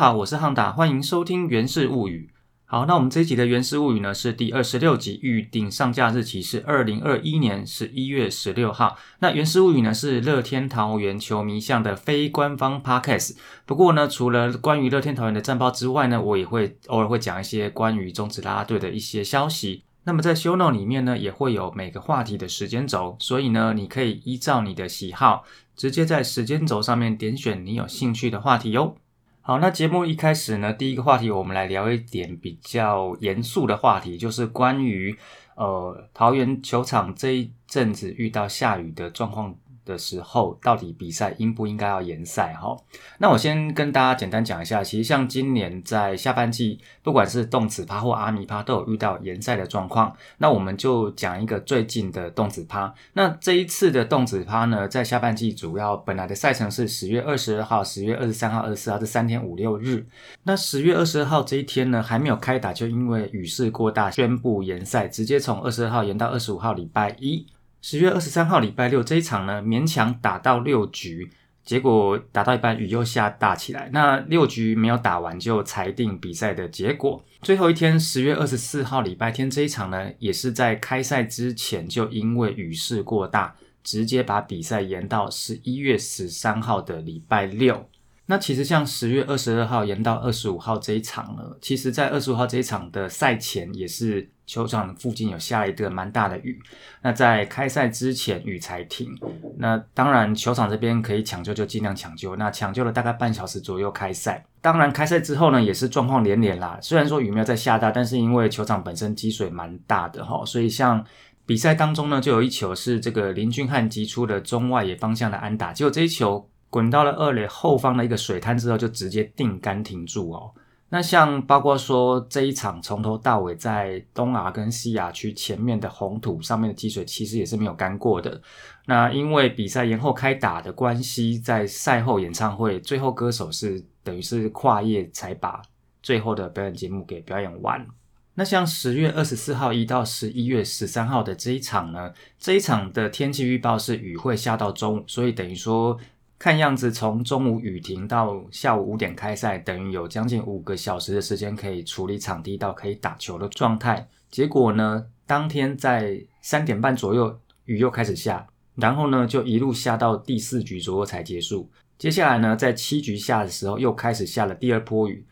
好，我是汉达，欢迎收听《源氏物语》。好，那我们这一集的《源氏物语》呢是第二十六集，预定上架日期是二零二一年十一月十六号。那《源氏物语》呢是乐天桃园球迷向的非官方 podcast。不过呢，除了关于乐天桃园的战报之外呢，我也会偶尔会讲一些关于中职啦啦队的一些消息。那么在 show note 里面呢，也会有每个话题的时间轴，所以呢，你可以依照你的喜好，直接在时间轴上面点选你有兴趣的话题哟。好，那节目一开始呢，第一个话题我们来聊一点比较严肃的话题，就是关于呃桃园球场这一阵子遇到下雨的状况。的时候，到底比赛应不应该要延赛？哈，那我先跟大家简单讲一下。其实像今年在下半季，不管是动子趴或阿米趴，都有遇到延赛的状况。那我们就讲一个最近的动子趴。那这一次的动子趴呢，在下半季主要本来的赛程是十月二十二号、十月二十三号、二十四号这三天五六日。那十月二十二号这一天呢，还没有开打，就因为雨势过大，宣布延赛，直接从二十二号延到二十五号礼拜一。十月二十三号礼拜六这一场呢，勉强打到六局，结果打到一半雨又下大起来。那六局没有打完就裁定比赛的结果。最后一天十月二十四号礼拜天这一场呢，也是在开赛之前就因为雨势过大，直接把比赛延到十一月十三号的礼拜六。那其实像十月二十二号延到二十五号这一场呢，其实在二十五号这一场的赛前也是。球场附近有下了一个蛮大的雨，那在开赛之前雨才停。那当然球场这边可以抢救就尽量抢救。那抢救了大概半小时左右开赛。当然开赛之后呢，也是状况连连啦。虽然说雨没有在下大，但是因为球场本身积水蛮大的哈，所以像比赛当中呢，就有一球是这个林俊汉击出的中外野方向的安打，结果这一球滚到了二垒后方的一个水滩之后，就直接定杆停住哦。那像包括说这一场从头到尾在东亚跟西亚区前面的红土上面的积水其实也是没有干过的。那因为比赛延后开打的关系，在赛后演唱会最后歌手是等于是跨夜才把最后的表演节目给表演完。那像十月二十四号一到十一月十三号的这一场呢，这一场的天气预报是雨会下到中午，所以等于说。看样子，从中午雨停到下午五点开赛，等于有将近五个小时的时间可以处理场地到可以打球的状态。结果呢，当天在三点半左右雨又开始下，然后呢就一路下到第四局左右才结束。接下来呢，在七局下的时候又开始下了第二波雨。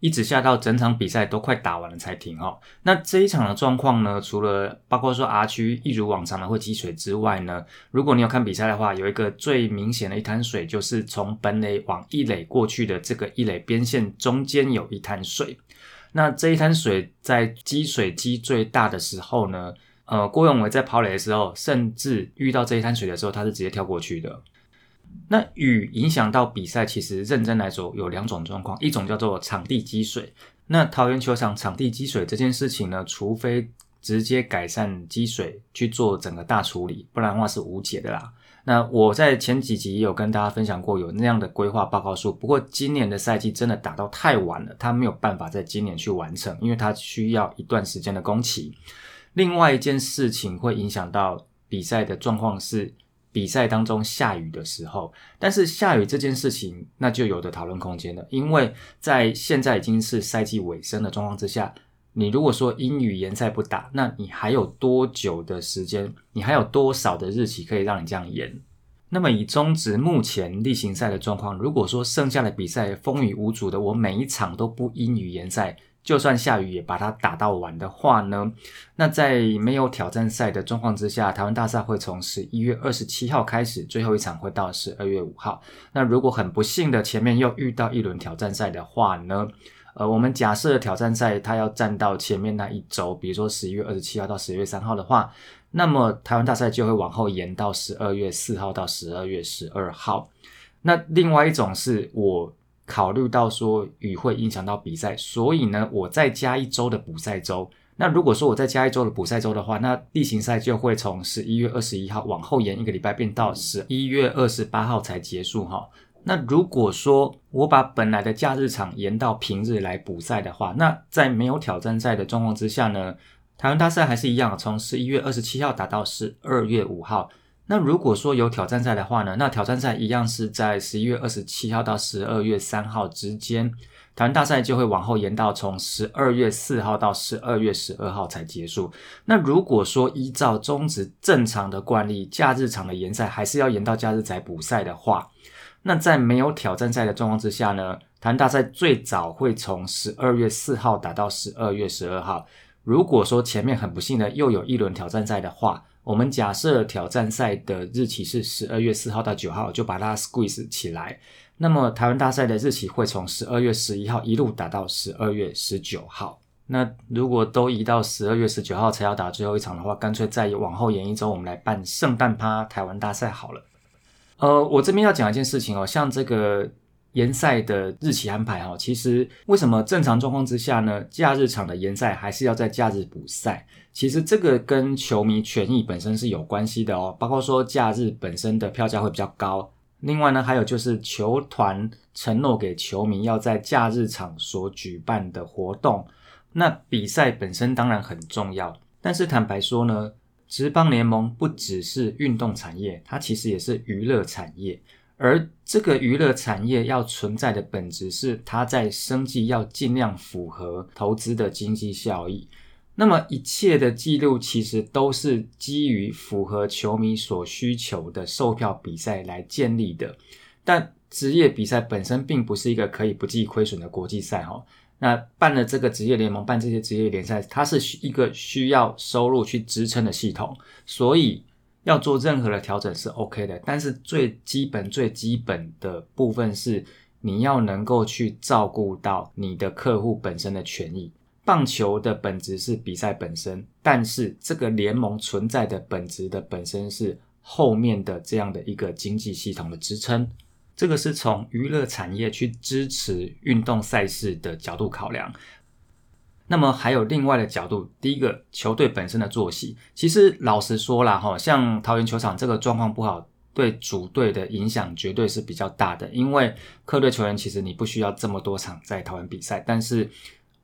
一直下到整场比赛都快打完了才停哦。那这一场的状况呢，除了包括说 R 区一如往常的会积水之外呢，如果你有看比赛的话，有一个最明显的一滩水，就是从本垒往一垒过去的这个一垒边线中间有一滩水。那这一滩水在积水积最大的时候呢，呃，郭永伟在跑垒的时候，甚至遇到这一滩水的时候，他是直接跳过去的。那雨影响到比赛，其实认真来说有两种状况，一种叫做场地积水。那桃园球场场地积水这件事情呢，除非直接改善积水去做整个大处理，不然的话是无解的啦。那我在前几集有跟大家分享过有那样的规划报告书，不过今年的赛季真的打到太晚了，他没有办法在今年去完成，因为他需要一段时间的工期。另外一件事情会影响到比赛的状况是。比赛当中下雨的时候，但是下雨这件事情那就有的讨论空间了，因为在现在已经是赛季尾声的状况之下，你如果说阴雨延赛不打，那你还有多久的时间？你还有多少的日期可以让你这样延？那么以中职目前例行赛的状况，如果说剩下的比赛风雨无阻的，我每一场都不阴雨延赛。就算下雨也把它打到完的话呢，那在没有挑战赛的状况之下，台湾大赛会从十一月二十七号开始，最后一场会到十二月五号。那如果很不幸的前面又遇到一轮挑战赛的话呢，呃，我们假设挑战赛它要站到前面那一周，比如说十一月二十七号到十月三号的话，那么台湾大赛就会往后延到十二月四号到十二月十二号。那另外一种是我。考虑到说雨会影响到比赛，所以呢，我再加一周的补赛周。那如果说我再加一周的补赛周的话，那例行赛就会从十一月二十一号往后延一个礼拜，变到十一月二十八号才结束哈。那如果说我把本来的假日场延到平日来补赛的话，那在没有挑战赛的状况之下呢，台湾大赛还是一样，从十一月二十七号打到十二月五号。那如果说有挑战赛的话呢，那挑战赛一样是在十一月二十七号到十二月三号之间。台湾大赛就会往后延到从十二月四号到十二月十二号才结束。那如果说依照中职正常的惯例，假日场的延赛还是要延到假日才补赛的话，那在没有挑战赛的状况之下呢，台湾大赛最早会从十二月四号打到十二月十二号。如果说前面很不幸的又有一轮挑战赛的话，我们假设挑战赛的日期是十二月四号到九号，就把它 squeeze 起来。那么台湾大赛的日期会从十二月十一号一路打到十二月十九号。那如果都移到十二月十九号才要打最后一场的话，干脆再往后延一周，我们来办圣诞趴台湾大赛好了。呃，我这边要讲一件事情哦，像这个延赛的日期安排哈，其实为什么正常状况之下呢，假日场的延赛还是要在假日补赛？其实这个跟球迷权益本身是有关系的哦，包括说假日本身的票价会比较高。另外呢，还有就是球团承诺给球迷要在假日场所举办的活动，那比赛本身当然很重要。但是坦白说呢，职棒联盟不只是运动产业，它其实也是娱乐产业。而这个娱乐产业要存在的本质是，它在生计要尽量符合投资的经济效益。那么一切的记录其实都是基于符合球迷所需求的售票比赛来建立的，但职业比赛本身并不是一个可以不计亏损的国际赛哈。那办了这个职业联盟，办这些职业联赛，它是一个需要收入去支撑的系统，所以要做任何的调整是 OK 的。但是最基本、最基本的部分是你要能够去照顾到你的客户本身的权益。棒球的本质是比赛本身，但是这个联盟存在的本质的本身是后面的这样的一个经济系统的支撑。这个是从娱乐产业去支持运动赛事的角度考量。那么还有另外的角度，第一个球队本身的作息，其实老实说啦，哈，像桃园球场这个状况不好，对主队的影响绝对是比较大的。因为客队球员其实你不需要这么多场在桃园比赛，但是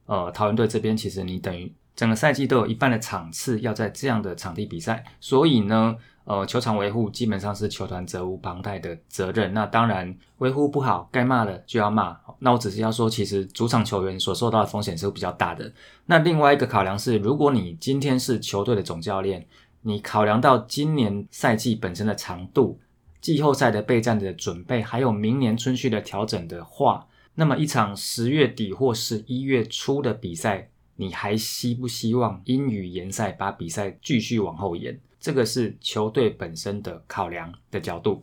呃，桃园队这边其实你等于整个赛季都有一半的场次要在这样的场地比赛，所以呢，呃，球场维护基本上是球团责无旁贷的责任。那当然维护不好，该骂的就要骂。那我只是要说，其实主场球员所受到的风险是比较大的。那另外一个考量是，如果你今天是球队的总教练，你考量到今年赛季本身的长度、季后赛的备战的准备，还有明年春训的调整的话。那么一场十月底或是一月初的比赛，你还希不希望英语联赛把比赛继续往后延？这个是球队本身的考量的角度。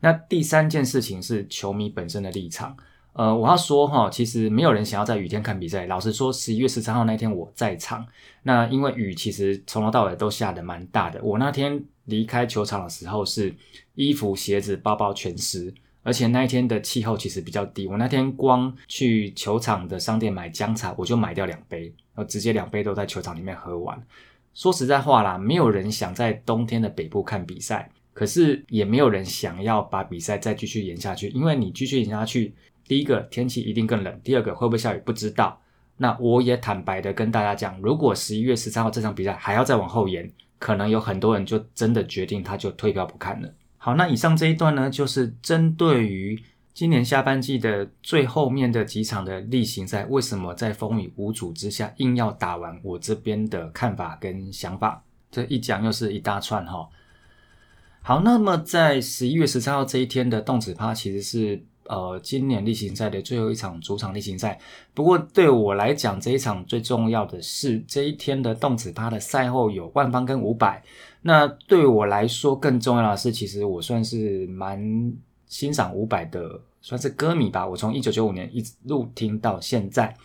那第三件事情是球迷本身的立场。呃，我要说哈，其实没有人想要在雨天看比赛。老实说，十一月十三号那天我在场，那因为雨其实从头到尾都下的蛮大的。我那天离开球场的时候是衣服、鞋子、包包全湿。而且那一天的气候其实比较低，我那天光去球场的商店买姜茶，我就买掉两杯，然后直接两杯都在球场里面喝完。说实在话啦，没有人想在冬天的北部看比赛，可是也没有人想要把比赛再继续延下去，因为你继续延下去，第一个天气一定更冷，第二个会不会下雨不知道。那我也坦白的跟大家讲，如果十一月十三号这场比赛还要再往后延，可能有很多人就真的决定他就退票不看了。好，那以上这一段呢，就是针对于今年下半季的最后面的几场的例行赛，为什么在风雨无阻之下硬要打完？我这边的看法跟想法，这一讲又是一大串哈。好，那么在十一月十三号这一天的动子趴，其实是呃今年例行赛的最后一场主场例行赛。不过对我来讲，这一场最重要的是这一天的动子趴的赛后有万方跟五百。那对我来说更重要的是，其实我算是蛮欣赏伍佰的，算是歌迷吧。我从一九九五年一路听到现在。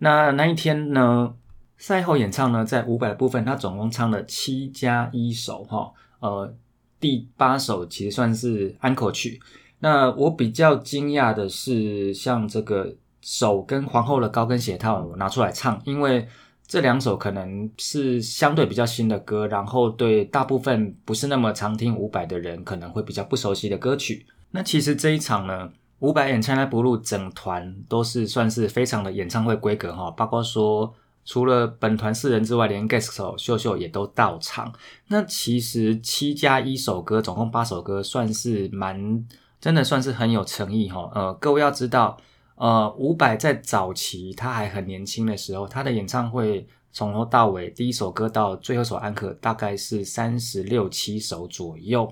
那那一天呢，赛后演唱呢，在伍佰的部分，他总共唱了七加一首哈，呃，第八首其实算是安可曲。那我比较惊讶的是，像这个手跟皇后的高跟鞋套我拿出来唱，因为。这两首可能是相对比较新的歌，然后对大部分不是那么常听伍佰的人可能会比较不熟悉的歌曲。那其实这一场呢，伍佰演唱来不录整团都是算是非常的演唱会规格哈，包括说除了本团四人之外，连 guest 手秀秀也都到场。那其实七加一首歌，总共八首歌，算是蛮真的，算是很有诚意哈。呃，各位要知道，呃，伍佰在早期他还很年轻的时候，他的演唱会从头到尾，第一首歌到最后首安可，大概是三十六七首左右。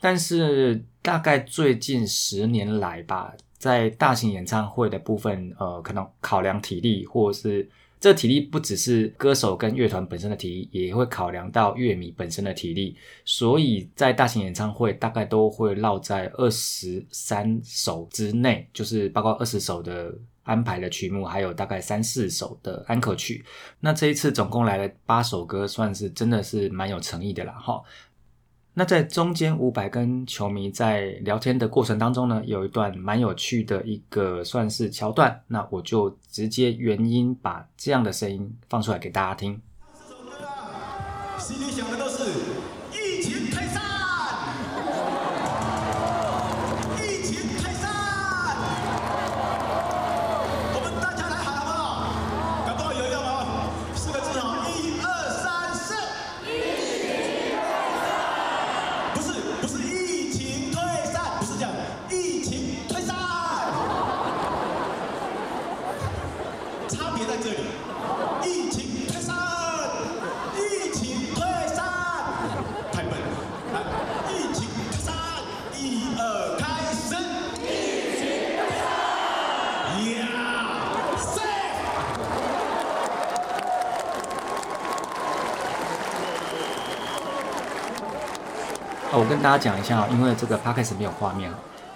但是大概最近十年来吧，在大型演唱会的部分，呃，可能考量体力，或者是。这体力不只是歌手跟乐团本身的体力，也会考量到乐迷本身的体力，所以在大型演唱会大概都会绕在二十三首之内，就是包括二十首的安排的曲目，还有大概三四首的安可曲。那这一次总共来了八首歌，算是真的是蛮有诚意的啦，哈。那在中间，伍佰跟球迷在聊天的过程当中呢，有一段蛮有趣的一个算是桥段，那我就直接原音把这样的声音放出来给大家听。心里想的都是。我跟大家讲一下因为这个 podcast 没有画面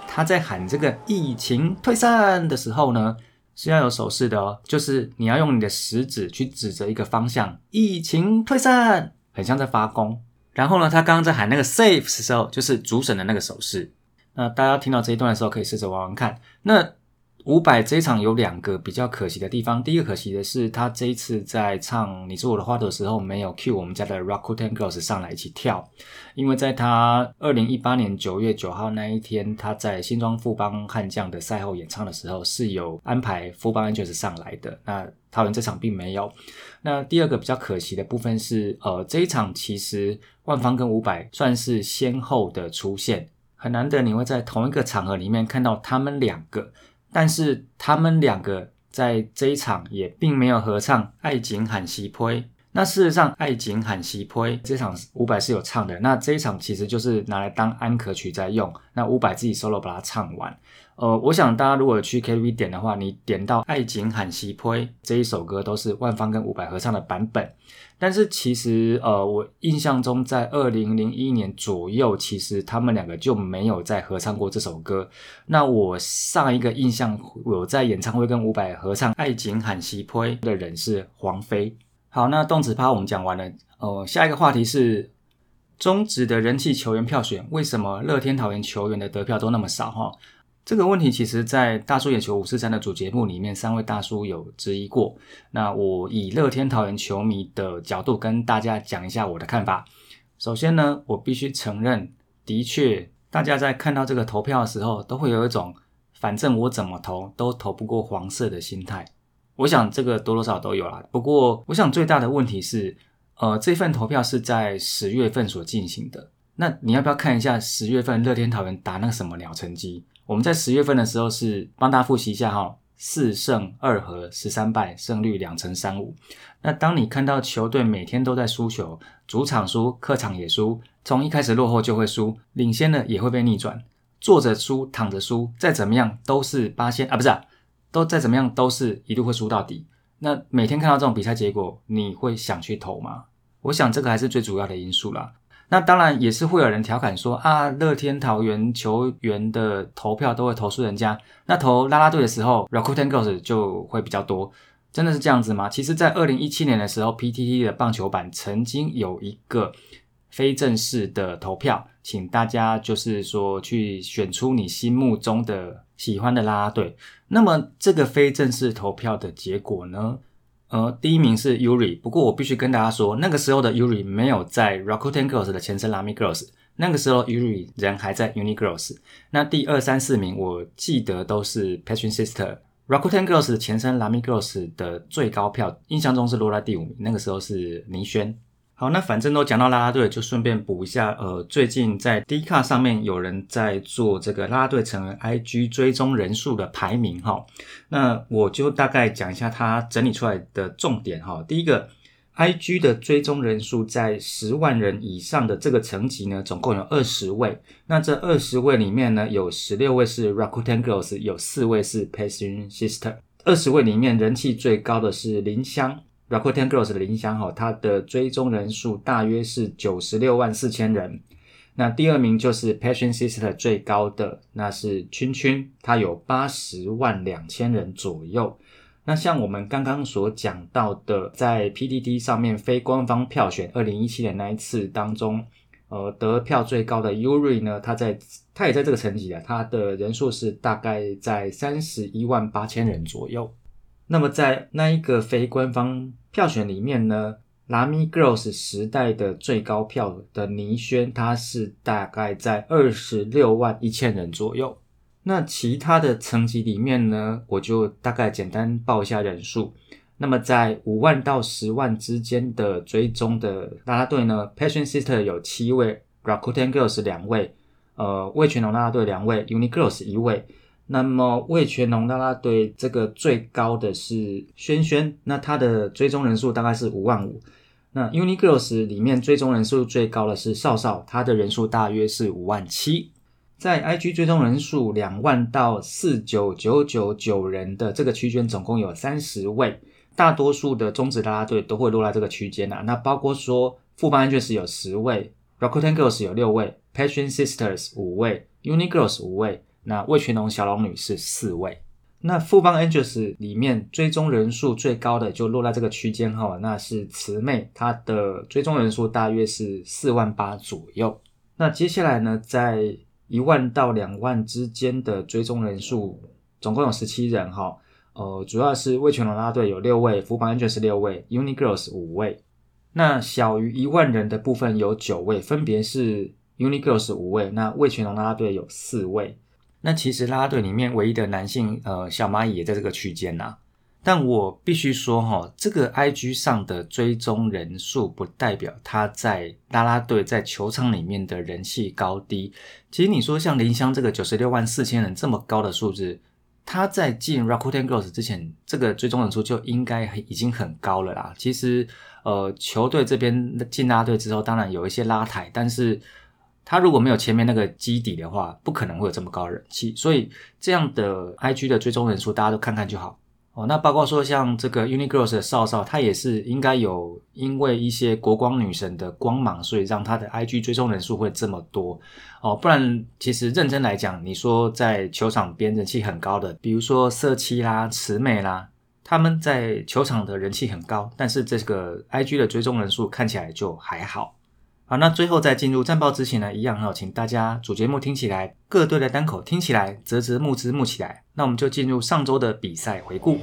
他在喊这个疫情退散的时候呢，是要有手势的哦，就是你要用你的食指去指着一个方向，疫情退散，很像在发功。然后呢，他刚刚在喊那个 safe 的时候，就是主审的那个手势。那大家听到这一段的时候，可以试着玩玩看。那伍佰这一场有两个比较可惜的地方。第一个可惜的是，他这一次在唱《你是我的花朵》的时候，没有 cue 我们家的 Rakuten Girls 上来一起跳。因为在他二零一八年九月九号那一天，他在新庄富邦悍将的赛后演唱的时候，是有安排富邦 Angels 上来的。那桃园这场并没有。那第二个比较可惜的部分是，呃，这一场其实万方跟伍佰算是先后的出现，很难得你会在同一个场合里面看到他们两个。但是他们两个在这一场也并没有合唱《爱情喊西坡》。那事实上，《爱情喊西坡》这场伍佰是有唱的。那这一场其实就是拿来当安可曲在用。那伍佰自己 solo 把它唱完。呃，我想大家如果去 KTV 点的话，你点到《爱情喊西坡》这一首歌，都是万芳跟伍佰合唱的版本。但是其实，呃，我印象中在二零零一年左右，其实他们两个就没有再合唱过这首歌。那我上一个印象有在演唱会跟伍佰合唱《爱情喊西坡》的人是黄飞。好，那动词趴我们讲完了。呃，下一个话题是中职的人气球员票选，为什么乐天桃园球员的得票都那么少？哈。这个问题其实，在大叔野球五四三的主节目里面，三位大叔有质疑过。那我以乐天桃园球迷的角度跟大家讲一下我的看法。首先呢，我必须承认，的确，大家在看到这个投票的时候，都会有一种反正我怎么投都投不过黄色的心态。我想这个多多少都有啦。不过，我想最大的问题是，呃，这份投票是在十月份所进行的。那你要不要看一下十月份乐天桃园打那个什么鸟成绩？我们在十月份的时候是帮大家复习一下哈，四胜二和十三败，胜率两成三五。那当你看到球队每天都在输球，主场输，客场也输，从一开始落后就会输，领先了也会被逆转，坐着输，躺着输，再怎么样都是八仙啊，不是，都再怎么样都是一路会输到底。那每天看到这种比赛结果，你会想去投吗？我想这个还是最主要的因素啦。那当然也是会有人调侃说啊，乐天桃园球员的投票都会投诉人家，那投拉拉队的时候，Rakuten Girls 就会比较多，真的是这样子吗？其实，在二零一七年的时候，PTT 的棒球版曾经有一个非正式的投票，请大家就是说去选出你心目中的喜欢的啦啦队。那么这个非正式投票的结果呢？呃，第一名是 Yuri，不过我必须跟大家说，那个时候的 Yuri 没有在 Rakuten Girls 的前身 Lami Girls，那个时候 Yuri 人还在 Uni Girls。那第二三四名我记得都是 Passion Sister Rakuten Girls 的前身 Lamy Girls 的最高票，印象中是落在第五名，那个时候是倪轩。好，那反正都讲到啦啦队，就顺便补一下，呃，最近在 D 卡上面有人在做这个啦啦队成员 IG 追踪人数的排名哈。那我就大概讲一下他整理出来的重点哈。第一个，IG 的追踪人数在十万人以上的这个层级呢，总共有二十位。那这二十位里面呢，有十六位是 Rakuten Girls，有四位是 Passion Sister。二十位里面人气最高的是林香。Rakuten Girls 的林香哈，它的追踪人数大约是九十六万四千人。那第二名就是 Passion Sister 最高的，那是圈圈，它有八十万两千人左右。那像我们刚刚所讲到的，在 PDD 上面非官方票选二零一七年那一次当中，呃，得票最高的 Yuri 呢，他在他也在这个层级啊，他的人数是大概在三十一万八千人左右。那么在那一个非官方票选里面呢，拉米 Girls 时代的最高票的倪轩，他是大概在二十六万一千人左右。那其他的层级里面呢，我就大概简单报一下人数。那么在五万到十万之间的追踪的拉拉队呢，Passion Sister 有七位，Rakuten Girls 两位，呃，魏全龙拉拉队两位，Uni Girls 一位。那么魏全龙啦啦队这个最高的是轩轩，那他的追踪人数大概是五万五。那 Uni Girls 里面追踪人数最高的是少少，他的人数大约是五万七。在 IG 追踪人数两万到四九九九九人的这个区间，总共有三十位，大多数的中职啦啦队都会落在这个区间啊。那包括说富邦 Angels 有十位，Rakuten Girls 有六位，Passion Sisters 五位，Uni Girls 五位。那魏全龙小龙女是四位，那富邦 Angels 里面追踪人数最高的就落在这个区间哈，那是慈妹，她的追踪人数大约是四万八左右。那接下来呢，在一万到两万之间的追踪人数总共有十七人哈，呃，主要是魏全龙拉队有六位，富邦 Angels 六位，Uni Girls 五位。那小于一万人的部分有九位，分别是 Uni Girls 五位，那魏全龙拉队有四位。那其实啦啦队里面唯一的男性，呃，小蚂蚁也在这个区间呐。但我必须说哈，这个 IG 上的追踪人数不代表他在啦啦队在球场里面的人气高低。其实你说像林香这个九十六万四千人这么高的数字，他在进 Rakuten Girls 之前，这个追踪人数就应该已经很高了啦。其实，呃，球队这边进啦啦队之后，当然有一些拉抬，但是。他如果没有前面那个基底的话，不可能会有这么高人气。所以这样的 IG 的追踪人数，大家都看看就好哦。那包括说像这个 Uni Girls 的少少，他也是应该有因为一些国光女神的光芒，所以让他的 IG 追踪人数会这么多哦。不然其实认真来讲，你说在球场边人气很高的，比如说色七啦、慈美啦，他们在球场的人气很高，但是这个 IG 的追踪人数看起来就还好。好，那最后在进入战报之前呢，一样哈，请大家主节目听起来，各队的单口听起来，啧啧木之木起来。那我们就进入上周的比赛回顾。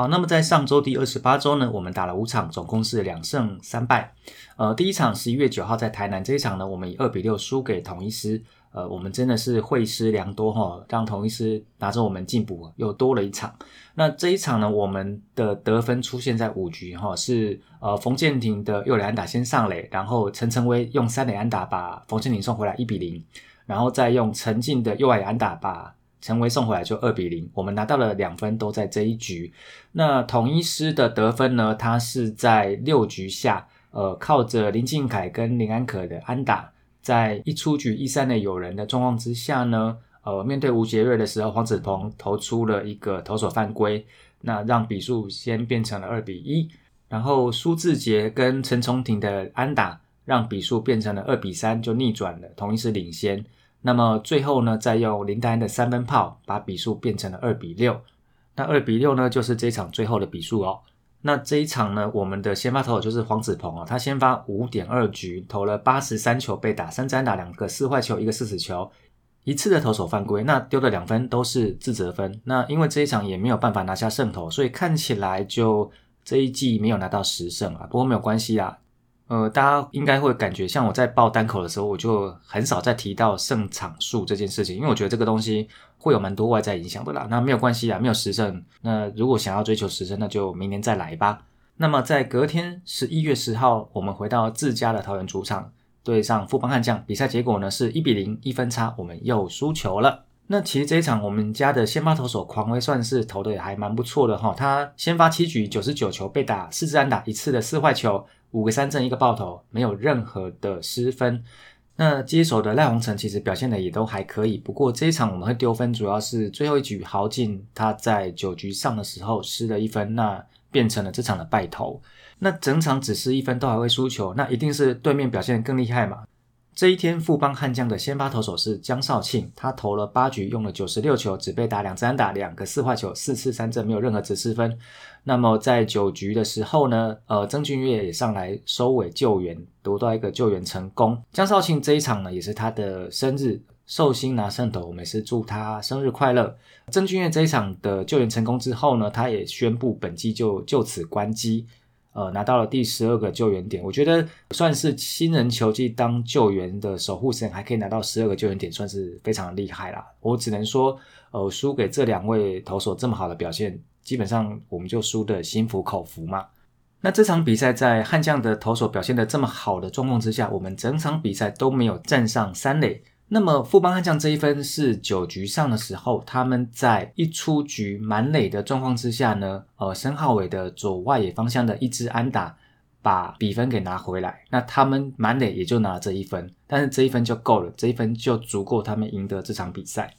好，那么在上周第二十八周呢，我们打了五场，总共是两胜三败。呃，第一场十一月九号在台南这一场呢，我们以二比六输给统一师。呃，我们真的是会师良多哈，让统一师拿着我们进步又多了一场。那这一场呢，我们的得分出现在五局哈，是呃冯建廷的右垒安打先上垒，然后陈晨威用三垒安打把冯建廷送回来一比零，然后再用陈进的右外安打把。陈威送回来就二比零，我们拿到了两分，都在这一局。那统一师的得分呢？他是在六局下，呃，靠着林敬凯跟林安可的安打，在一出局一三的有人的状况之下呢，呃，面对吴杰瑞的时候，黄子鹏投出了一个投手犯规，那让比数先变成了二比一。然后苏志杰跟陈崇廷的安打，让比数变成了二比三，就逆转了，统一师领先。那么最后呢，再用林丹的三分炮把比数变成了二比六。那二比六呢，就是这一场最后的比数哦。那这一场呢，我们的先发投手就是黄子鹏哦，他先发五点二局，投了八十三球，被打三战打两个四坏球，一个四死球，一次的投手犯规，那丢的两分都是自责分。那因为这一场也没有办法拿下胜投，所以看起来就这一季没有拿到十胜啊。不过没有关系啊。呃，大家应该会感觉，像我在报单口的时候，我就很少再提到胜场数这件事情，因为我觉得这个东西会有蛮多外在影响的啦。那没有关系啊，没有十胜。那如果想要追求十胜，那就明年再来吧。那么在隔天十一月十号，我们回到自家的桃园主场，对上富邦悍将，比赛结果呢是一比零，一分差，我们又输球了。那其实这一场我们家的先发投手狂威算是投的也还蛮不错的哈，他先发七局九十九球，被打四支安打，一次的四坏球。五个三振一个爆头，没有任何的失分。那接手的赖宏成其实表现的也都还可以，不过这一场我们会丢分，主要是最后一局豪进他在九局上的时候失了一分，那变成了这场的败投。那整场只失一分都还会输球，那一定是对面表现更厉害嘛？这一天，富邦悍将的先发投手是江少庆，他投了八局，用了九十六球，只被打两三打，两个四坏球，四次三振，没有任何指示分。那么在九局的时候呢，呃，曾俊岳也上来收尾救援，夺到一个救援成功。江少庆这一场呢，也是他的生日，寿星拿胜投，我们是祝他生日快乐。曾俊岳这一场的救援成功之后呢，他也宣布本季就就此关机。呃，拿到了第十二个救援点，我觉得算是新人球季当救援的守护神，还可以拿到十二个救援点，算是非常厉害啦。我只能说，呃，输给这两位投手这么好的表现，基本上我们就输的心服口服嘛。那这场比赛在悍将的投手表现的这么好的状况之下，我们整场比赛都没有站上三垒。那么富邦悍将这一分是九局上的时候，他们在一出局满垒的状况之下呢，呃，申浩伟的左外野方向的一支安打把比分给拿回来，那他们满垒也就拿了这一分，但是这一分就够了，这一分就足够他们赢得这场比赛。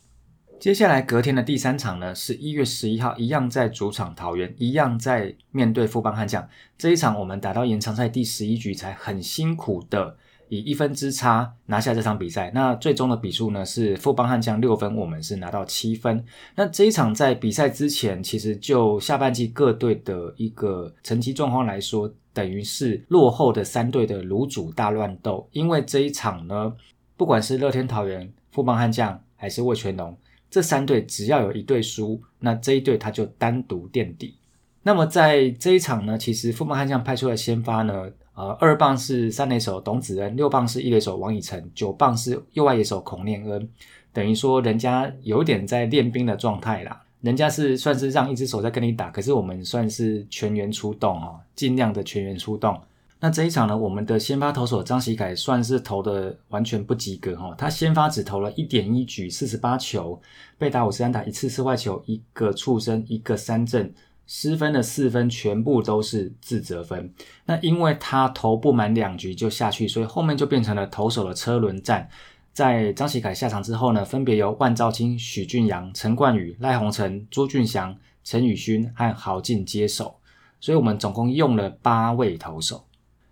接下来隔天的第三场呢，是一月十一号，一样在主场桃园，一样在面对富邦悍将。这一场我们打到延长赛第十一局才很辛苦的。以一分之差拿下这场比赛，那最终的比数呢是富邦悍将六分，我们是拿到七分。那这一场在比赛之前，其实就下半季各队的一个成绩状况来说，等于是落后的三队的卤煮大乱斗。因为这一场呢，不管是乐天桃园、富邦悍将还是味全龙，这三队只要有一队输，那这一队他就单独垫底。那么在这一场呢，其实富邦悍将派出的先发呢。呃，二棒是三垒手董子恩，六棒是一垒手王以诚，九棒是右外野手孔念恩，等于说人家有点在练兵的状态啦。人家是算是让一只手在跟你打，可是我们算是全员出动哦，尽量的全员出动。那这一场呢，我们的先发投手张喜凯算是投的完全不及格哈，他先发只投了一点一局，四十八球，被打五十三打，一次四坏球，一个触身，一个三振。失分的四分全部都是自责分，那因为他投不满两局就下去，所以后面就变成了投手的车轮战。在张喜凯下场之后呢，分别由万兆清、许俊阳、陈冠宇、赖鸿成、朱俊祥、陈宇勋和郝进接手，所以我们总共用了八位投手。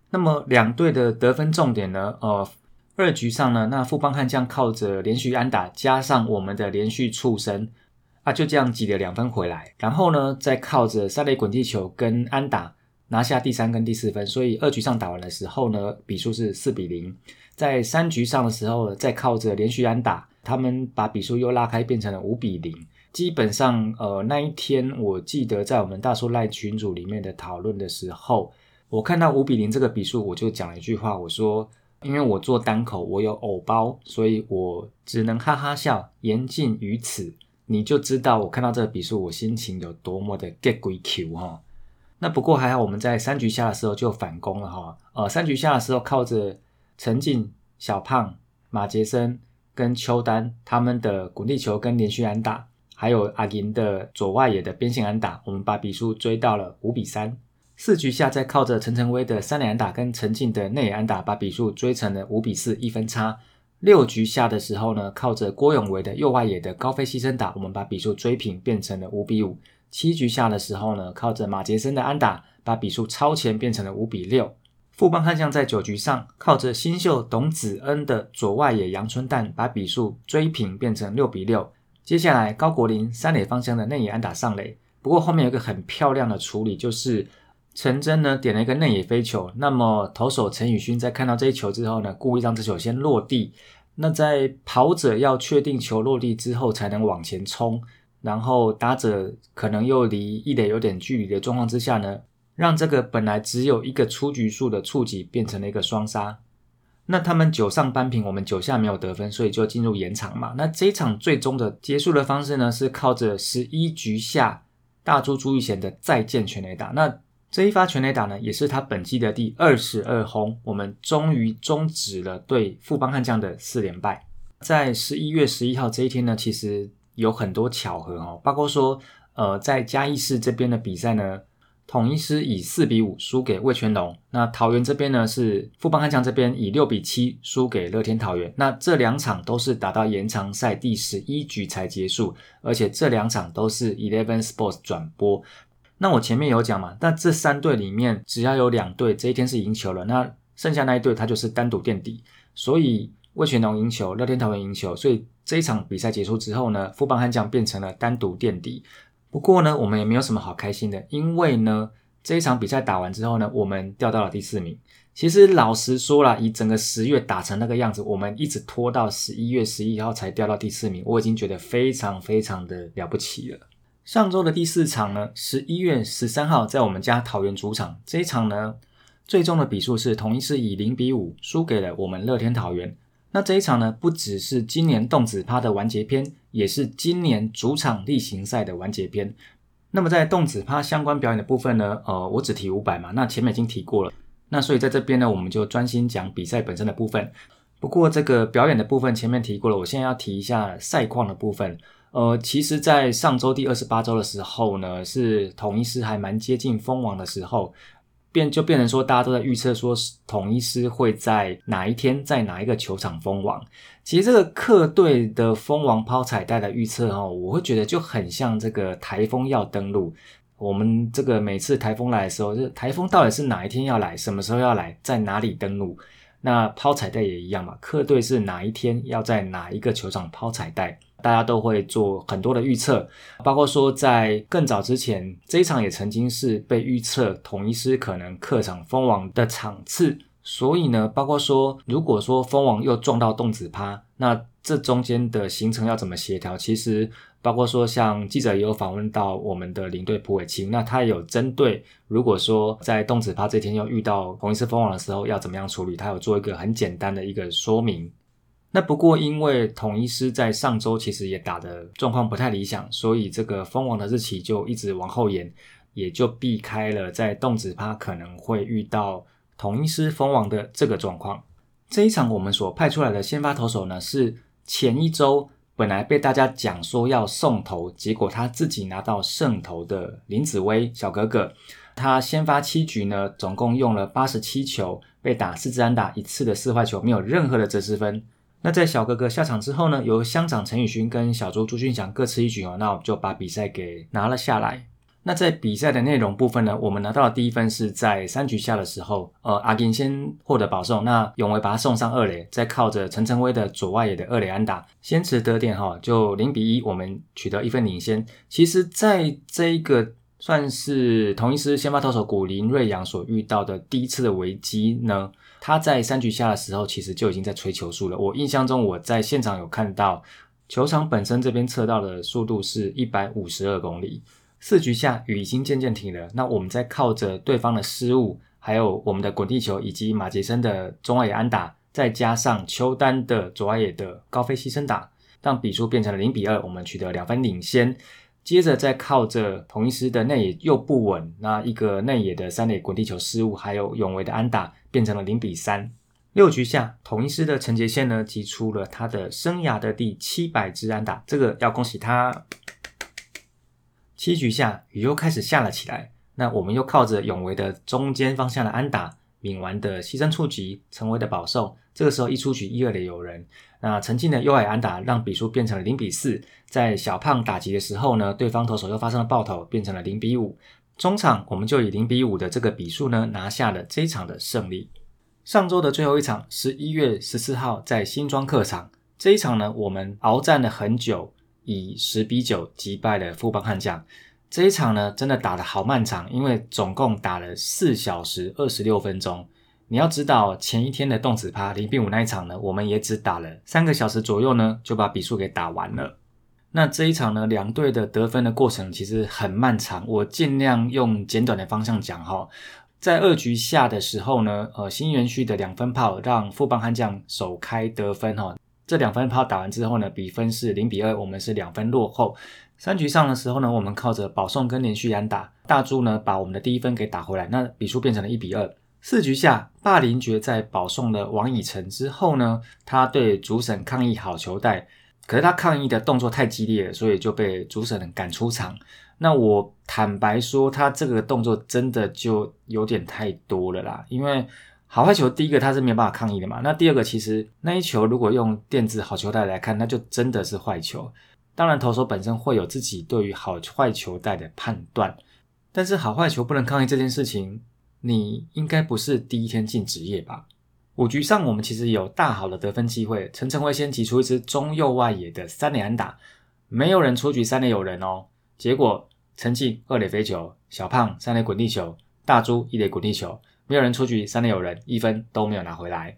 那么两队的得分重点呢？呃，二局上呢，那富邦悍将靠着连续安打加上我们的连续触身。啊，就这样挤了两分回来，然后呢，再靠着三垒滚地球跟安打拿下第三跟第四分，所以二局上打完的时候呢，比数是四比零。在三局上的时候呢，再靠着连续安打，他们把比数又拉开，变成了五比零。基本上，呃，那一天我记得在我们大叔赖群组里面的讨论的时候，我看到五比零这个比数，我就讲了一句话，我说，因为我做单口，我有偶包，所以我只能哈哈笑，言尽于此。你就知道我看到这个比数，我心情有多么的 get 鬼 Q 哈。那不过还好，我们在三局下的时候就反攻了哈。呃，三局下的时候靠着陈静、小胖、马杰森跟邱丹他们的滚地球跟连续安打，还有阿银的左外野的边线安打，我们把比数追到了五比三。四局下再靠着陈晨威的三连安打跟陈静的内野安打，把比数追成了五比四，一分差。六局下的时候呢，靠着郭永维的右外野的高飞牺牲打，我们把比数追平，变成了五比五。七局下的时候呢，靠着马杰森的安打，把比数超前，变成了五比六。富邦悍将在九局上靠着新秀董子恩的左外野阳春蛋，把比数追平，变成六比六。接下来高国林三垒方向的内野安打上垒，不过后面有个很漂亮的处理，就是陈真呢点了一个内野飞球，那么投手陈宇勋在看到这一球之后呢，故意让这球先落地。那在跑者要确定球落地之后才能往前冲，然后打者可能又离一垒有点距离的状况之下呢，让这个本来只有一个出局数的触及变成了一个双杀。那他们九上扳平，我们九下没有得分，所以就进入延长嘛。那这一场最终的结束的方式呢，是靠着十一局下大猪朱玉贤的再见全垒打。那这一发全垒打呢，也是他本季的第二十二轰，我们终于终止了对富邦悍将的四连败。在十一月十一号这一天呢，其实有很多巧合哦，包括说，呃，在嘉义市这边的比赛呢，统一师以四比五输给魏全龙，那桃园这边呢是富邦悍将这边以六比七输给乐天桃园。那这两场都是打到延长赛第十一局才结束，而且这两场都是 Eleven Sports 转播。那我前面有讲嘛，那这三队里面只要有两队这一天是赢球了，那剩下那一队他就是单独垫底。所以魏全龙赢球，乐天桃园赢球，所以这一场比赛结束之后呢，富邦悍将变成了单独垫底。不过呢，我们也没有什么好开心的，因为呢，这一场比赛打完之后呢，我们掉到了第四名。其实老实说了，以整个十月打成那个样子，我们一直拖到十一月十一号才掉到第四名，我已经觉得非常非常的了不起了。上周的第四场呢，十一月十三号在我们家桃园主场这一场呢，最终的比数是统一是以零比五输给了我们乐天桃园。那这一场呢，不只是今年动子趴的完结篇，也是今年主场例行赛的完结篇。那么在动子趴相关表演的部分呢，呃，我只提五百嘛，那前面已经提过了。那所以在这边呢，我们就专心讲比赛本身的部分。不过这个表演的部分前面提过了，我现在要提一下赛况的部分。呃，其实，在上周第二十八周的时候呢，是统一师还蛮接近封王的时候，变就变成说，大家都在预测说，统一师会在哪一天，在哪一个球场封王。其实这个客队的封王抛彩带的预测哈，我会觉得就很像这个台风要登陆。我们这个每次台风来的时候，就台风到底是哪一天要来，什么时候要来，在哪里登陆？那抛彩带也一样嘛，客队是哪一天要在哪一个球场抛彩带？大家都会做很多的预测，包括说在更早之前，这一场也曾经是被预测统一师可能客场封王的场次。所以呢，包括说，如果说封王又撞到动子趴，那这中间的行程要怎么协调？其实包括说，像记者也有访问到我们的领队蒲伟清，那他也有针对，如果说在动子趴这天又遇到统一师封王的时候，要怎么样处理？他有做一个很简单的一个说明。那不过，因为统一师在上周其实也打的状况不太理想，所以这个封王的日期就一直往后延，也就避开了在动子趴可能会遇到统一师封王的这个状况。这一场我们所派出来的先发投手呢，是前一周本来被大家讲说要送头，结果他自己拿到胜头的林子威小哥哥，他先发七局呢，总共用了八十七球，被打四支安打一次的四坏球，没有任何的折失分。那在小哥哥下场之后呢，由乡长陈宇勋跟小周朱俊祥各吃一局哦，那我们就把比赛给拿了下来。那在比赛的内容部分呢，我们拿到的第一分是在三局下的时候，呃，阿金先获得保送，那永维把他送上二垒，再靠着陈晨威的左外野的二垒安打，先持得点哈，就零比一，我们取得一分领先。其实，在这一个算是同一师先发投手古林瑞阳所遇到的第一次的危机呢。他在三局下的时候，其实就已经在吹球速了。我印象中，我在现场有看到球场本身这边测到的速度是一百五十二公里。四局下雨已经渐渐停了，那我们在靠着对方的失误，还有我们的滚地球以及马杰森的中外野安打，再加上邱丹的左外野的高飞牺牲打，让比数变成了零比二，我们取得两分领先。接着再靠着同一师的内野又不稳，那一个内野的三垒滚地球失误，还有永维的安打，变成了零比三。六局下，同一师的陈杰宪呢，击出了他的生涯的第七百支安打，这个要恭喜他。七局下，雨又开始下了起来，那我们又靠着永维的中间方向的安打，敏完的牺牲触及，成为的保送。这个时候一出局，一二垒有人。那陈进的右外安打让比数变成了零比四。在小胖打击的时候呢，对方投手又发生了爆头，变成了零比五。中场我们就以零比五的这个比数呢，拿下了这一场的胜利。上周的最后一场，十一月十四号在新庄客场，这一场呢，我们鏖战了很久，以十比九击败了富邦悍将。这一场呢，真的打得好漫长，因为总共打了四小时二十六分钟。你要知道，前一天的动子趴零比五那一场呢，我们也只打了三个小时左右呢，就把比数给打完了。那这一场呢，两队的得分的过程其实很漫长，我尽量用简短的方向讲哈。在二局下的时候呢，呃，新元旭的两分炮让富邦悍将首开得分哈。这两分炮打完之后呢，比分是零比二，我们是两分落后。三局上的时候呢，我们靠着保送跟连续安打，大柱呢把我们的第一分给打回来，那比数变成了一比二。四局下，霸凌爵在保送了王以诚之后呢，他对主审抗议好球带。可是他抗议的动作太激烈了，所以就被主审赶出场。那我坦白说，他这个动作真的就有点太多了啦。因为好坏球，第一个他是没有办法抗议的嘛。那第二个，其实那一球如果用电子好球带来看，那就真的是坏球。当然，投手本身会有自己对于好坏球带的判断，但是好坏球不能抗议这件事情，你应该不是第一天进职业吧？五局上，我们其实有大好的得分机会。陈晨威先挤出一支中右外野的三垒安打，没有人出局，三垒有人哦。结果陈进二垒飞球，小胖三垒滚地球，大猪一垒滚地球，没有人出局，三垒有人，一分都没有拿回来。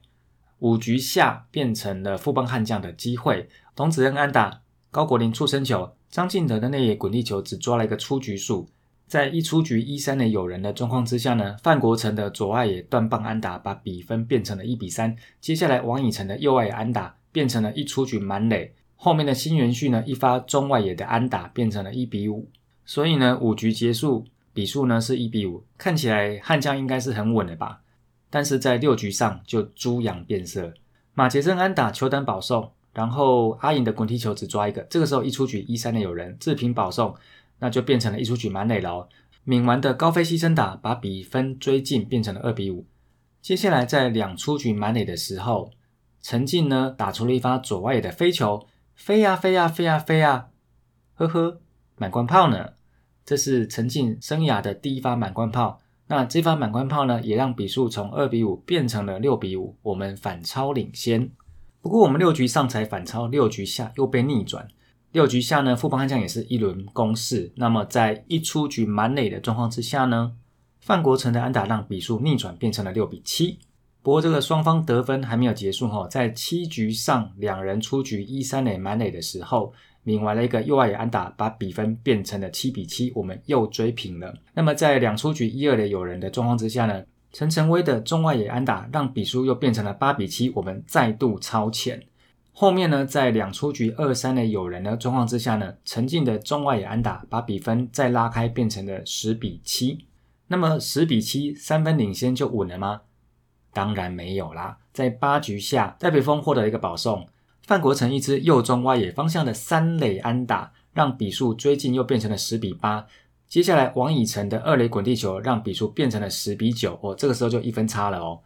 五局下变成了富邦悍将的机会，董子恩安打，高国林触身球，张进德的内野滚地球只抓了一个出局数。在一出局一三垒有人的状况之下呢，范国成的左外野断棒安打把比分变成了一比三。接下来王以诚的右外野安打变成了一出局满垒，后面的新元旭呢一发中外野的安打变成了一比五。所以呢五局结束，比数呢是一比五，看起来悍将应该是很稳的吧？但是在六局上就猪羊变色，马杰正安打球等保送，然后阿颖的滚踢球只抓一个，这个时候一出局一三的有人自平保送。那就变成了一出局满垒了。敏完的高飞牺牲打把比分追进，变成了二比五。接下来在两出局满垒的时候，陈进呢打出了一发左外野的飞球，飞呀飞呀飞呀飞呀，呵呵，满贯炮呢。这是陈进生涯的第一发满贯炮。那这发满贯炮呢，也让比数从二比五变成了六比五，我们反超领先。不过我们六局上才反超，六局下又被逆转。六局下呢，富邦悍将也是一轮攻势。那么在一出局满垒的状况之下呢，范国成的安打让比数逆转变成了六比七。不过这个双方得分还没有结束哈，在七局上两人出局一三垒满垒的时候，抿完了一个右外野安打，把比分变成了七比七，我们又追平了。那么在两出局一二垒有人的状况之下呢，陈晨威的中外野安打让比数又变成了八比七，我们再度超前。后面呢，在两出局二三的有人的状况之下呢，陈进的中外野安打把比分再拉开，变成了十比七。那么十比七三分领先就稳了吗？当然没有啦。在八局下，戴北峰获得一个保送，范国成一支右中外野方向的三垒安打，让比数追进又变成了十比八。接下来王以诚的二垒滚地球让比数变成了十比九。哦，这个时候就一分差了哦。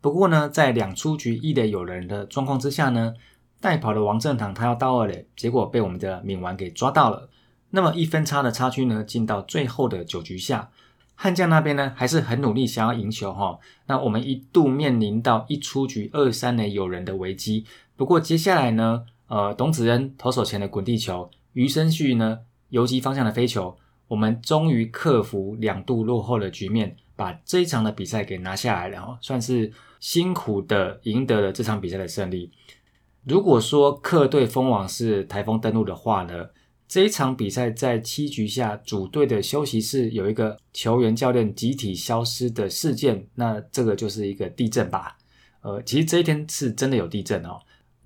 不过呢，在两出局一垒有人的状况之下呢。带跑的王正堂，他要到二垒，结果被我们的敏丸给抓到了。那么一分差的差距呢，进到最后的九局下，悍将那边呢还是很努力想要赢球哈。那我们一度面临到一出局二三垒有人的危机。不过接下来呢，呃，董子恩投手前的滚地球，余生旭呢游击方向的飞球，我们终于克服两度落后的局面，把这一场的比赛给拿下来了，算是辛苦的赢得了这场比赛的胜利。如果说客队封王是台风登陆的话呢，这一场比赛在七局下主队的休息室有一个球员教练集体消失的事件，那这个就是一个地震吧？呃，其实这一天是真的有地震哦。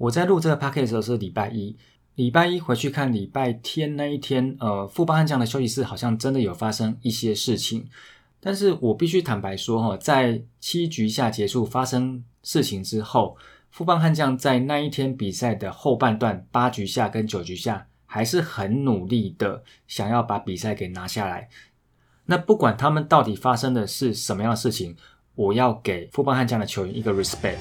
我在录这个 p a c k a g e 的时候是礼拜一，礼拜一回去看礼拜天那一天，呃，富邦悍将的休息室好像真的有发生一些事情，但是我必须坦白说哈，在七局下结束发生事情之后。富邦悍将在那一天比赛的后半段八局下跟九局下，还是很努力的想要把比赛给拿下来。那不管他们到底发生的是什么样的事情，我要给富邦悍将的球员一个 respect。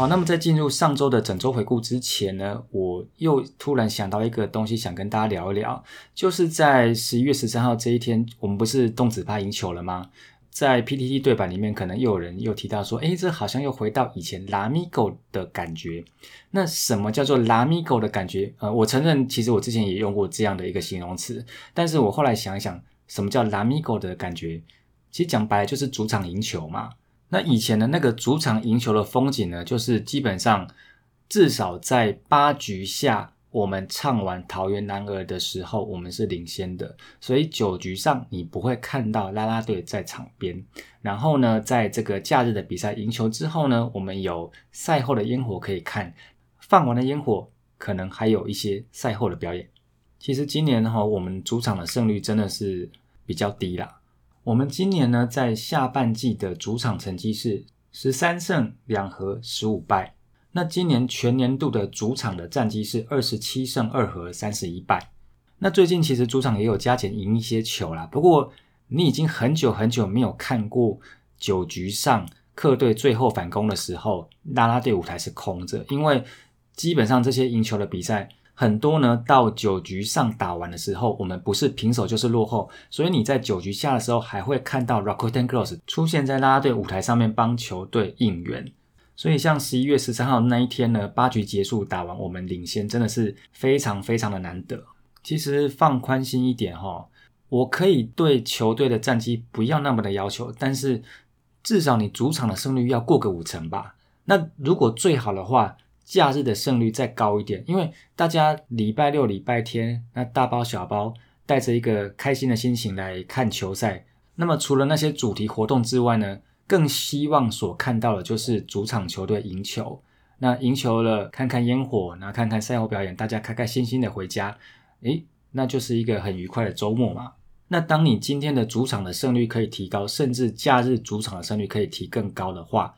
好，那么在进入上周的整周回顾之前呢，我又突然想到一个东西，想跟大家聊一聊，就是在十一月十三号这一天，我们不是动子趴赢球了吗？在 PTT 对版里面，可能又有人又提到说，诶，这好像又回到以前拉米狗的感觉。那什么叫做拉米狗的感觉？呃，我承认，其实我之前也用过这样的一个形容词，但是我后来想一想，什么叫拉米狗的感觉？其实讲白了就是主场赢球嘛。那以前的那个主场赢球的风景呢，就是基本上至少在八局下，我们唱完《桃园男儿》的时候，我们是领先的。所以九局上你不会看到啦啦队在场边。然后呢，在这个假日的比赛赢球之后呢，我们有赛后的烟火可以看。放完了烟火，可能还有一些赛后的表演。其实今年哈，我们主场的胜率真的是比较低啦。我们今年呢，在下半季的主场成绩是十三胜两和十五败。那今年全年度的主场的战绩是二十七胜二和三十一败。那最近其实主场也有加减赢一些球啦。不过你已经很久很久没有看过九局上客队最后反攻的时候，拉拉队舞台是空着，因为基本上这些赢球的比赛。很多呢，到九局上打完的时候，我们不是平手就是落后，所以你在九局下的时候，还会看到 Rakuten Girls 出现在啦啦队舞台上面帮球队应援。所以像十一月十三号那一天呢，八局结束打完，我们领先，真的是非常非常的难得。其实放宽心一点哈，我可以对球队的战绩不要那么的要求，但是至少你主场的胜率要过个五成吧。那如果最好的话。假日的胜率再高一点，因为大家礼拜六、礼拜天那大包小包，带着一个开心的心情来看球赛。那么除了那些主题活动之外呢，更希望所看到的就是主场球队赢球。那赢球了，看看烟火，然后看看赛后表演，大家开开心心的回家，诶，那就是一个很愉快的周末嘛。那当你今天的主场的胜率可以提高，甚至假日主场的胜率可以提更高的话，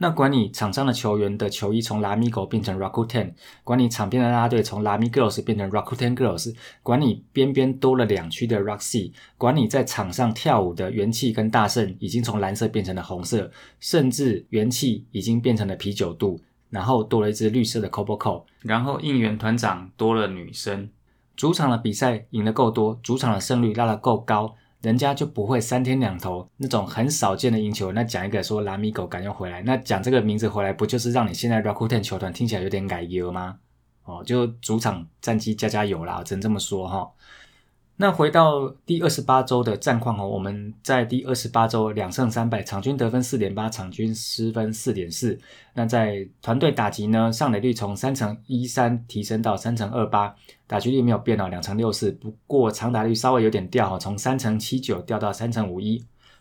那管你场上的球员的球衣从拉米狗变成 Rakuten，管你场边的啦啦队从拉米 Girls 变成 Rakuten Girls，管你边边多了两区的 Roxy，管你在场上跳舞的元气跟大圣已经从蓝色变成了红色，甚至元气已经变成了啤酒肚，然后多了一只绿色的 Coboco，然后应援团长多了女生，主场的比赛赢得够多，主场的胜率拉得够高。人家就不会三天两头那种很少见的赢球。那讲一个说拉米狗赶紧回来，那讲这个名字回来，不就是让你现在 Rakuten 球团听起来有点改油吗？哦，就主场战绩加加油啦，只能这么说哈。那回到第二十八周的战况哦，我们在第二十八周两胜三败，场均得分四点八，场均失分四点四。那在团队打击呢，上垒率从三乘一三提升到三乘二八，打击率没有变哦，两成六四。不过长打率稍微有点掉哈，从三乘七九掉到三乘五一。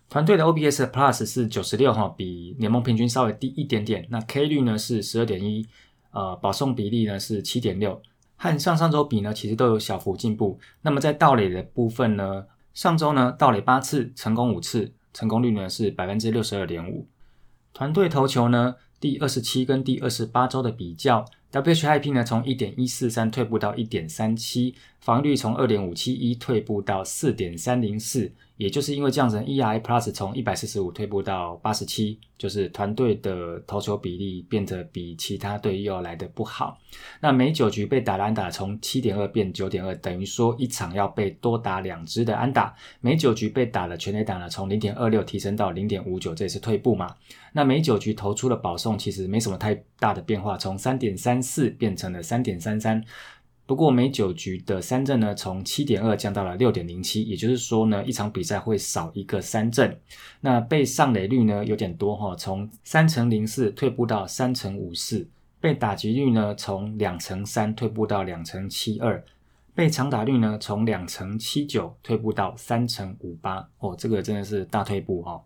团队的 O B S Plus 是九十六哈，比联盟平均稍微低一点点。那 K 率呢是十二点一，呃，保送比例呢是七点六。和上上周比呢，其实都有小幅进步。那么在盗垒的部分呢，上周呢盗垒八次，成功五次，成功率呢是百分之六十二点五。团队投球呢，第二十七跟第二十八周的比较，WHIP 呢从一点一四三退步到一点三七，防御率从二点五七一退步到四点三零四。也就是因为这样子，ERA Plus 从一百四十五退步到八十七，就是团队的投球比例变得比其他队又要来的不好。那每九局被打的安打从七点二变九点二，等于说一场要被多打两支的安打。每九局被打的全垒打呢，从零点二六提升到零点五九，这也是退步嘛。那每九局投出的保送其实没什么太大的变化，从三点三四变成了三点三三。不过每九局的三振呢，从七点二降到了六点零七，也就是说呢，一场比赛会少一个三振。那被上垒率呢有点多哈，从三乘零四退步到三乘五四。被打击率呢从两乘三退步到两乘七二。被长打率呢从两乘七九退步到三乘五八。哦，这个真的是大退步哦。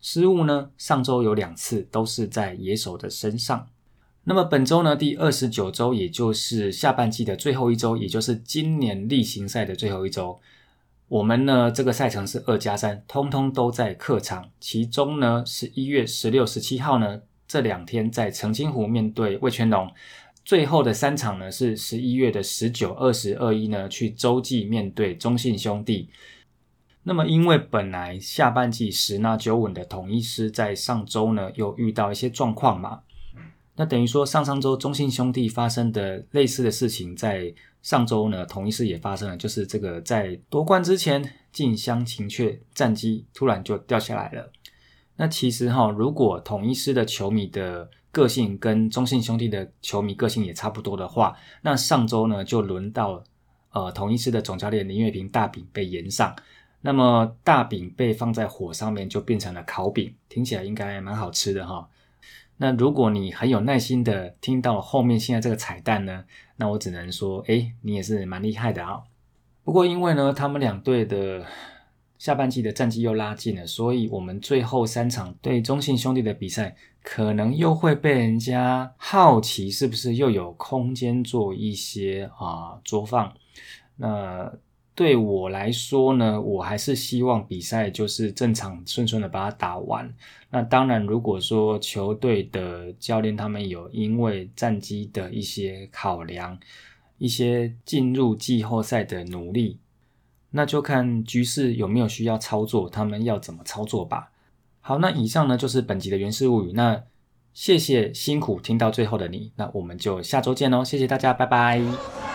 失误呢，上周有两次都是在野手的身上。那么本周呢，第二十九周，也就是下半季的最后一周，也就是今年例行赛的最后一周，我们呢这个赛程是二加三，通通都在客场。其中呢，十一月十六、十七号呢，这两天在澄清湖面对魏全龙，最后的三场呢是十一月的十九、二十二一呢去洲际面对中信兄弟。那么因为本来下半季十拿九稳的统一师在上周呢又遇到一些状况嘛。那等于说上上周中信兄弟发生的类似的事情，在上周呢，同一师也发生了，就是这个在夺冠之前近乡情怯，战机突然就掉下来了。那其实哈，如果统一师的球迷的个性跟中信兄弟的球迷个性也差不多的话，那上周呢就轮到呃统一师的总教练林月平大饼被延上，那么大饼被放在火上面就变成了烤饼，听起来应该蛮好吃的哈。那如果你很有耐心的听到后面现在这个彩蛋呢，那我只能说，哎，你也是蛮厉害的啊。不过因为呢，他们两队的下半季的战绩又拉近了，所以我们最后三场对中信兄弟的比赛，可能又会被人家好奇是不是又有空间做一些啊作放。那对我来说呢，我还是希望比赛就是正常顺顺的把它打完。那当然，如果说球队的教练他们有因为战绩的一些考量，一些进入季后赛的努力，那就看局势有没有需要操作，他们要怎么操作吧。好，那以上呢就是本集的原始物语。那谢谢辛苦听到最后的你，那我们就下周见喽，谢谢大家，拜拜。